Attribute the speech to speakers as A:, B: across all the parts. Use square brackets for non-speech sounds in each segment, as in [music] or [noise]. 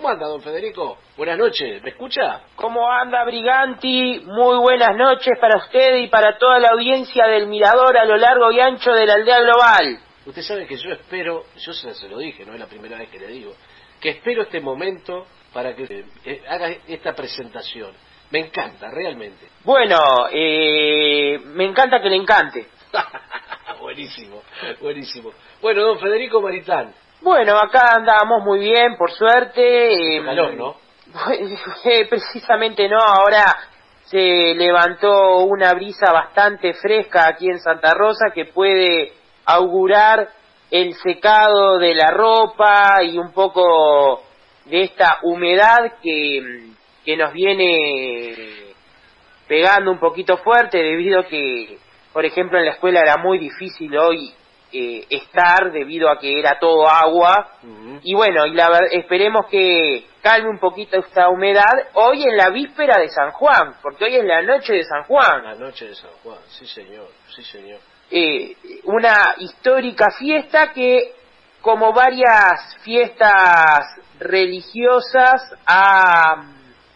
A: ¿Cómo anda, don Federico? Buenas noches, ¿me escucha?
B: ¿Cómo anda, Briganti? Muy buenas noches para usted y para toda la audiencia del Mirador a lo largo y ancho de la aldea global.
A: Usted sabe que yo espero, yo se, se lo dije, no es la primera vez que le digo, que espero este momento para que eh, haga esta presentación. Me encanta, realmente.
B: Bueno, eh, me encanta que le encante. [laughs]
A: buenísimo, buenísimo. Bueno, don Federico Maritán,
B: Bueno, acá andamos muy bien, por suerte. eh,
A: calor, ¿no? [laughs]
B: eh, Precisamente no, ahora se levantó una brisa bastante fresca aquí en Santa Rosa que puede augurar el secado de la ropa y un poco de esta humedad que, que nos viene pegando un poquito fuerte debido a que, por ejemplo, en la escuela era muy difícil hoy eh, estar debido a que era todo agua. Y bueno, y la esperemos que calme un poquito esta humedad hoy en la víspera de San Juan, porque hoy es la noche de San Juan,
A: La noche de San Juan, sí señor, sí señor.
B: Eh, una histórica fiesta que, como varias fiestas religiosas, ha,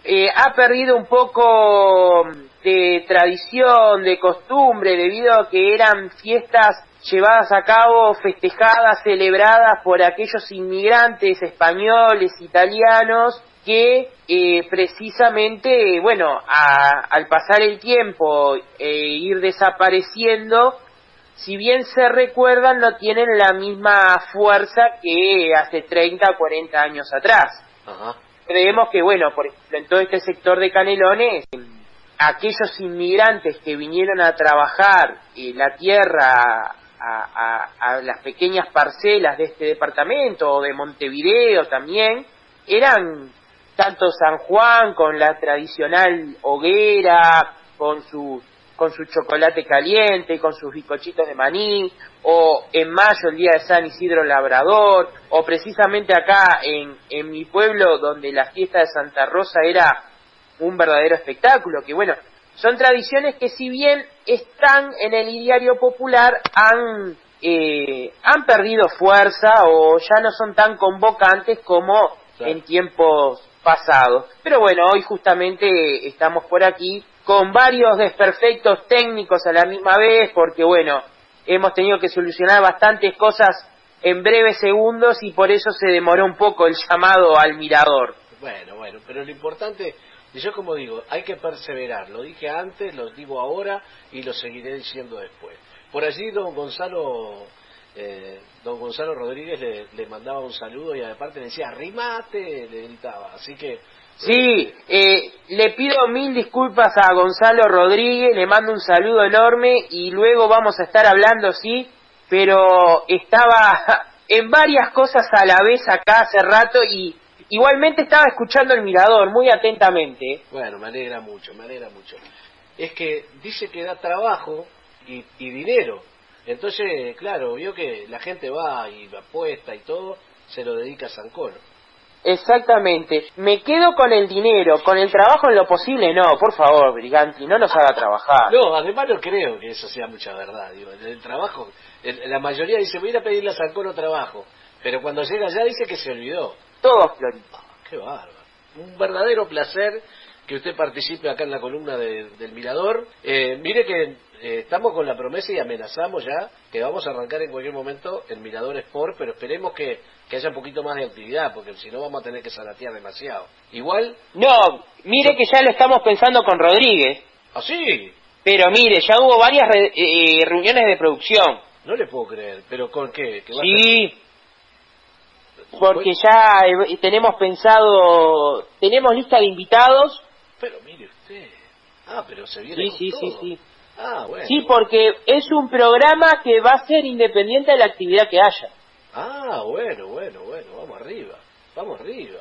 B: eh, ha perdido un poco de tradición, de costumbre, debido a que eran fiestas llevadas a cabo, festejadas, celebradas por aquellos inmigrantes españoles, italianos, que eh, precisamente, bueno, a- al pasar el tiempo e ir desapareciendo, si bien se recuerdan, no tienen la misma fuerza que hace 30 o 40 años atrás.
A: Ajá.
B: Creemos que, bueno, por ejemplo, en todo este sector de Canelones, aquellos inmigrantes que vinieron a trabajar en la tierra a, a- a las pequeñas parcelas de este departamento o de Montevideo también, eran tanto San Juan con la tradicional hoguera, con su con su chocolate caliente, con sus bizcochitos de maní, o en mayo el día de San Isidro Labrador, o precisamente acá en, en mi pueblo donde la fiesta de Santa Rosa era un verdadero espectáculo, que bueno, son tradiciones que si bien están en el ideario popular, han, eh, han perdido fuerza o ya no son tan convocantes como
A: Claro.
B: en tiempos pasados. Pero bueno, hoy justamente estamos por aquí con varios desperfectos técnicos a la misma vez, porque bueno, hemos tenido que solucionar bastantes cosas en breves segundos y por eso se demoró un poco el llamado al mirador.
A: Bueno, bueno, pero lo importante, y yo como digo, hay que perseverar. Lo dije antes, lo digo ahora y lo seguiré diciendo después. Por allí don Gonzalo, eh, don Gonzalo Rodríguez le, mandaba un saludo y aparte le decía, arrimate, le gritaba. Así que,
B: Sí, eh, le pido mil disculpas a Gonzalo Rodríguez, le mando un saludo enorme y luego vamos a estar hablando, sí, pero estaba [laughs] en varias cosas a la vez acá hace rato y igualmente estaba escuchando el mirador muy atentamente.
A: bueno, me alegra mucho, me alegra mucho. Es que dice que da trabajo y, y dinero. Entonces, claro, vio que la gente va y apuesta y todo, se lo dedica a San Colo.
B: Exactamente. Me quedo con el dinero, con el trabajo en lo posible, no, por favor, Briganti, no nos haga trabajar.
A: No, además no creo que eso sea mucha verdad. Digo, el trabajo, el- la mayoría dice, voy a ir a pedirle a San Colo trabajo. Pero cuando llega allá dice que se olvidó.
B: Todo florito.
A: Qué bárbaro. Un verdadero placer que usted participe acá en la columna de- del Mirador. Eh, mire que eh, estamos con la promesa y amenazamos ya que vamos a arrancar en cualquier momento el Mirador Sport, pero esperemos que, que haya un poquito más de actividad, porque si no vamos a tener que zaratear demasiado. Igual,
B: No, mire que ya lo estamos pensando con Rodríguez.
A: así,
B: Pero mire, ya hubo varias re- eh, reuniones de producción.
A: no le puedo creer, pero ¿con qué? ¿Que
B: Sí, porque ya tenemos pensado, tenemos lista de invitados.
A: Pero mire usted. Ah, pero se viene
B: Sí,
A: con
B: sí, sí,
A: todo.
B: sí.
A: Ah, bueno.
B: Sí, porque es un programa que va a ser independiente de la actividad que haya.
A: Ah, bueno, bueno, bueno, vamos arriba. Vamos arriba.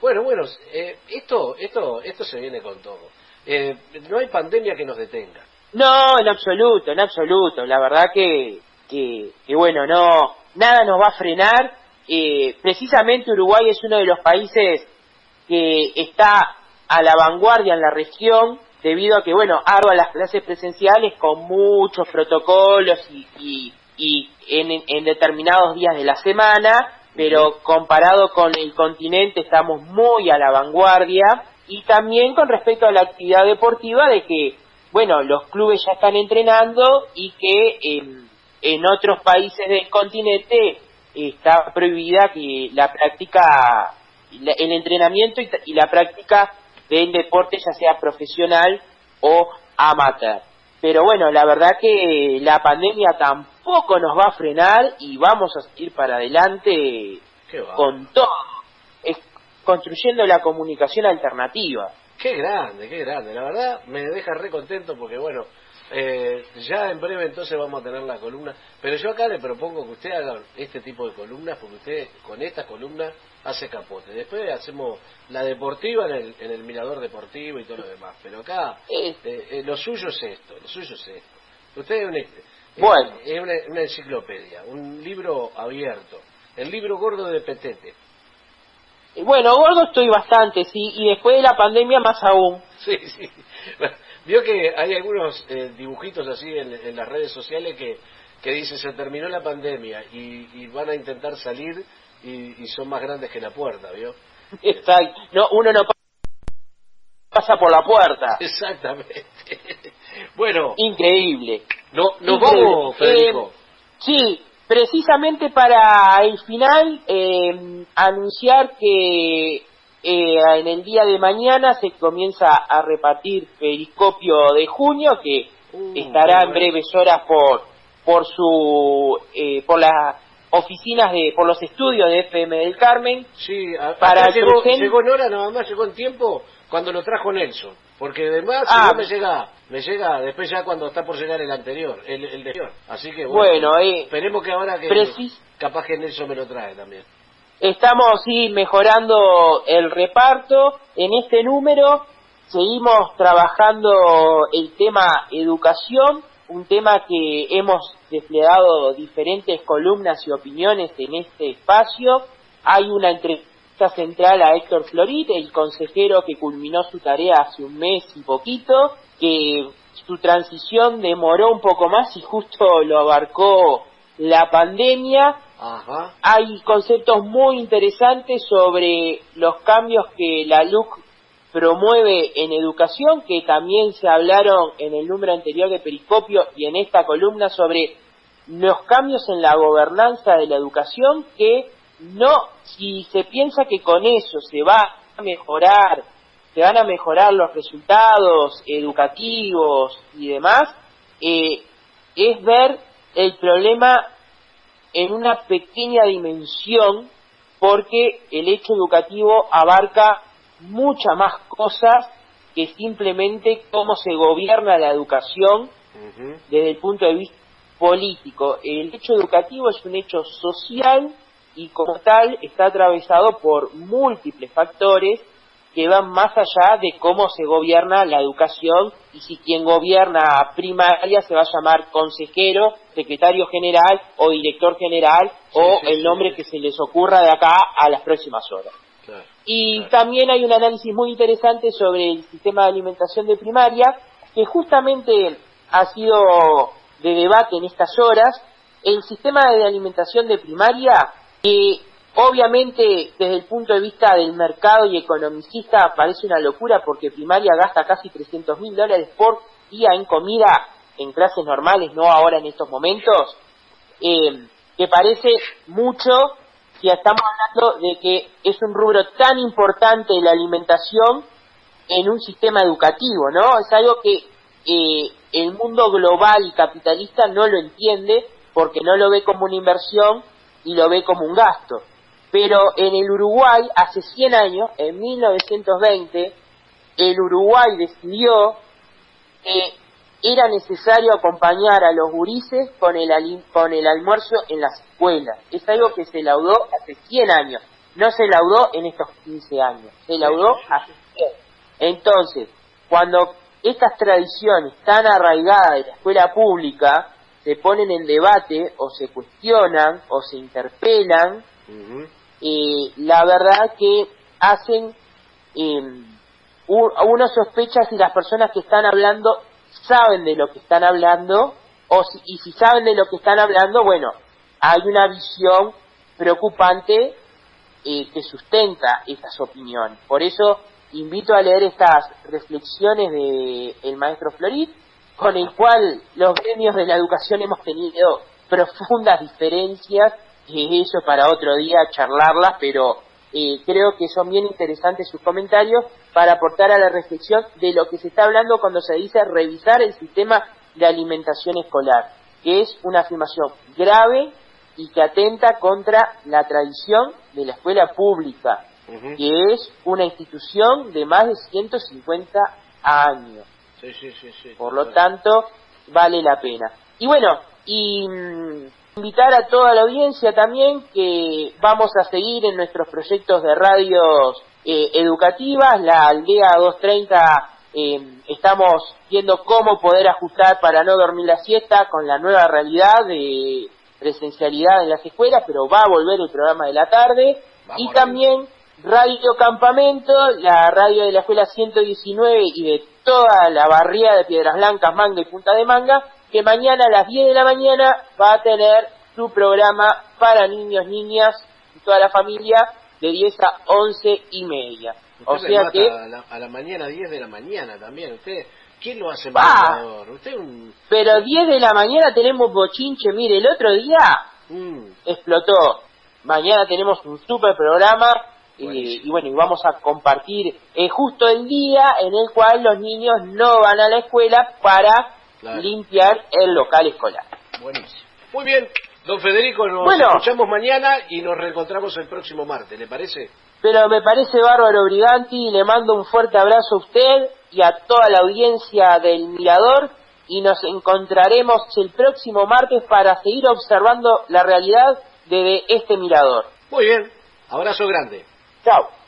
A: Bueno, bueno, eh, esto, esto, esto se viene con todo. Eh, no hay pandemia que nos detenga.
B: No, en absoluto, en absoluto. La verdad que, que, que bueno, no, nada nos va a frenar. Eh, precisamente Uruguay es uno de los países que está a la vanguardia en la región debido a que, bueno, arda las clases presenciales con muchos protocolos y, y, y en, en determinados días de la semana pero comparado con el continente estamos muy a la vanguardia y también con respecto a la actividad deportiva de que, bueno, los clubes ya están entrenando y que en otros países del continente está prohibida que la práctica, el entrenamiento y la práctica del deporte, ya sea profesional o amateur. Pero bueno, la verdad que la pandemia tampoco nos va a frenar y vamos a seguir para adelante con todo, es construyendo la comunicación alternativa.
A: Qué grande, qué grande. La verdad me deja re contento porque bueno, eh, ya en breve entonces vamos a tener la columna, pero yo acá le propongo que usted haga este tipo de columnas porque usted con estas columnas hace capote. Después hacemos la deportiva en el, en el mirador deportivo y todo lo demás. Pero acá eh, eh, lo suyo es esto, lo suyo es esto. Usted es, un, eh, bueno. es una, enciclopedia, un libro abierto, el libro gordo de Petete.
B: Bueno, gordo estoy bastante, sí, y después de la pandemia más aún. [laughs]
A: Sí, sí. Vio que hay algunos dibujitos así en, las redes sociales que, que dicen se terminó la pandemia y, y van a intentar salir y, son más grandes que la puerta, ¿vio? [laughs]
B: Exacto. No, uno no pasa por la puerta.
A: Exactamente. [laughs] bueno.
B: Increíble.
A: No, nos vamos, Federico.
B: Eh, sí, precisamente para el final eh, anunciar que eh, en el día de mañana se comienza a repartir Periscopio de junio que uh, estará en breves horas por por su por la oficinas de por los estudios de FM del Carmen.
A: Sí, para llegó, llegó en hora nada más, llegó en tiempo cuando lo trajo Nelson, porque además ah, no me llega, me llega después ya cuando está por llegar el anterior, el, el de Así que bueno, eh, esperemos que ahora que capaz que Nelson me lo trae también.
B: Estamos sí mejorando el reparto en este número. Seguimos trabajando el tema educación un tema que hemos desplegado diferentes columnas y opiniones en este espacio. Hay una entrevista central a Héctor Florit, el consejero que culminó su tarea hace un mes y poquito, que su transición demoró un poco más y justo lo abarcó la pandemia. Hay conceptos muy interesantes sobre los cambios que la LUC promueve en educación, que también se hablaron en el número anterior de Periscopio y en esta columna sobre los cambios en la gobernanza de la educación, que no, si se piensa que con eso se va a mejorar, se van a mejorar los resultados educativos y demás, eh, es ver el problema en una pequeña dimensión porque el hecho educativo abarca muchas más cosas que simplemente cómo se gobierna la educación desde el punto de vista político. El hecho educativo es un hecho social y como tal está atravesado por múltiples factores que van más allá de cómo se gobierna la educación y si quien gobierna primaria se va a llamar consejero, secretario general o director general o el nombre que se les ocurra de acá a las próximas horas. Y también hay un análisis muy interesante sobre el sistema de alimentación de primaria, que justamente ha sido de debate en estas horas. El sistema de alimentación de primaria, que obviamente desde el punto de vista del mercado y economicista parece una locura porque primaria gasta casi 300 mil dólares por día en comida en clases normales, no ahora en estos momentos, eh, que parece mucho si estamos hablando de que es un rubro tan importante la alimentación en un sistema educativo, ¿no? Es algo que eh, el mundo global y capitalista no lo entiende porque no lo ve como una inversión y lo ve como un gasto. Pero en el Uruguay, hace 100 años, en 1920, el Uruguay decidió que era necesario acompañar a los gurises con el, con el almuerzo en las escuelas. Es algo que se laudó hace 100 años, no se laudó en estos 15 años, se laudó hace 100. Entonces, cuando estas tradiciones tan arraigadas de la escuela pública se ponen en debate o se cuestionan o se interpelan, eh, la verdad que hacen, eh, uno sospecha si las personas que están hablando saben de lo que están hablando, o y si saben de lo que están hablando, bueno, hay una visión preocupante eh, que sustenta estas opiniones. Por eso invito a leer estas reflexiones del el maestro Florid, con el cual los gremios de la educación hemos tenido profundas diferencias, eso para otro día charlarlas, pero eh, creo que son bien interesantes sus comentarios para aportar a la reflexión de lo que se está hablando cuando se dice revisar el sistema de alimentación escolar, que es una afirmación grave y que atenta contra la tradición de la escuela pública, que es una institución de más de 150 años. Por lo tanto, vale la pena. Y bueno, y mm, invitar a toda la audiencia también que vamos a seguir en nuestros proyectos de radios eh, educativas, la aldea 230 eh, estamos viendo cómo poder ajustar para no dormir la siesta con la nueva realidad de presencialidad en las escuelas, pero va a volver el programa de la tarde. y también Radio Campamento, la radio de la escuela 119 y de toda la barriada de Piedras Blancas, Manga y Punta de Manga, que mañana a las 10 de la mañana va a tener su programa para niños, niñas y toda la familia de 10 a 11 y media.
A: o sea que... A la, mañana, 10 de la mañana también. ¿Usted quién lo hace más
B: ¿Usted un... Pero 10 de la mañana tenemos bochinche. Mire, el otro día mm. explotó. Mañana tenemos un super programa y, bueno, y vamos a compartir eh, justo el día en el cual los niños no van a la escuela para limpiar el local escolar.
A: Buenísimo. Muy bien, don Federico, nos escuchamos mañana y nos reencontramos el próximo martes, ¿le parece?
B: Pero me parece bárbaro, Briganti, le mando un fuerte abrazo a usted y a toda la audiencia del Mirador y nos encontraremos el próximo martes para seguir observando la realidad de este Mirador.
A: Muy bien, abrazo grande.
B: Chao.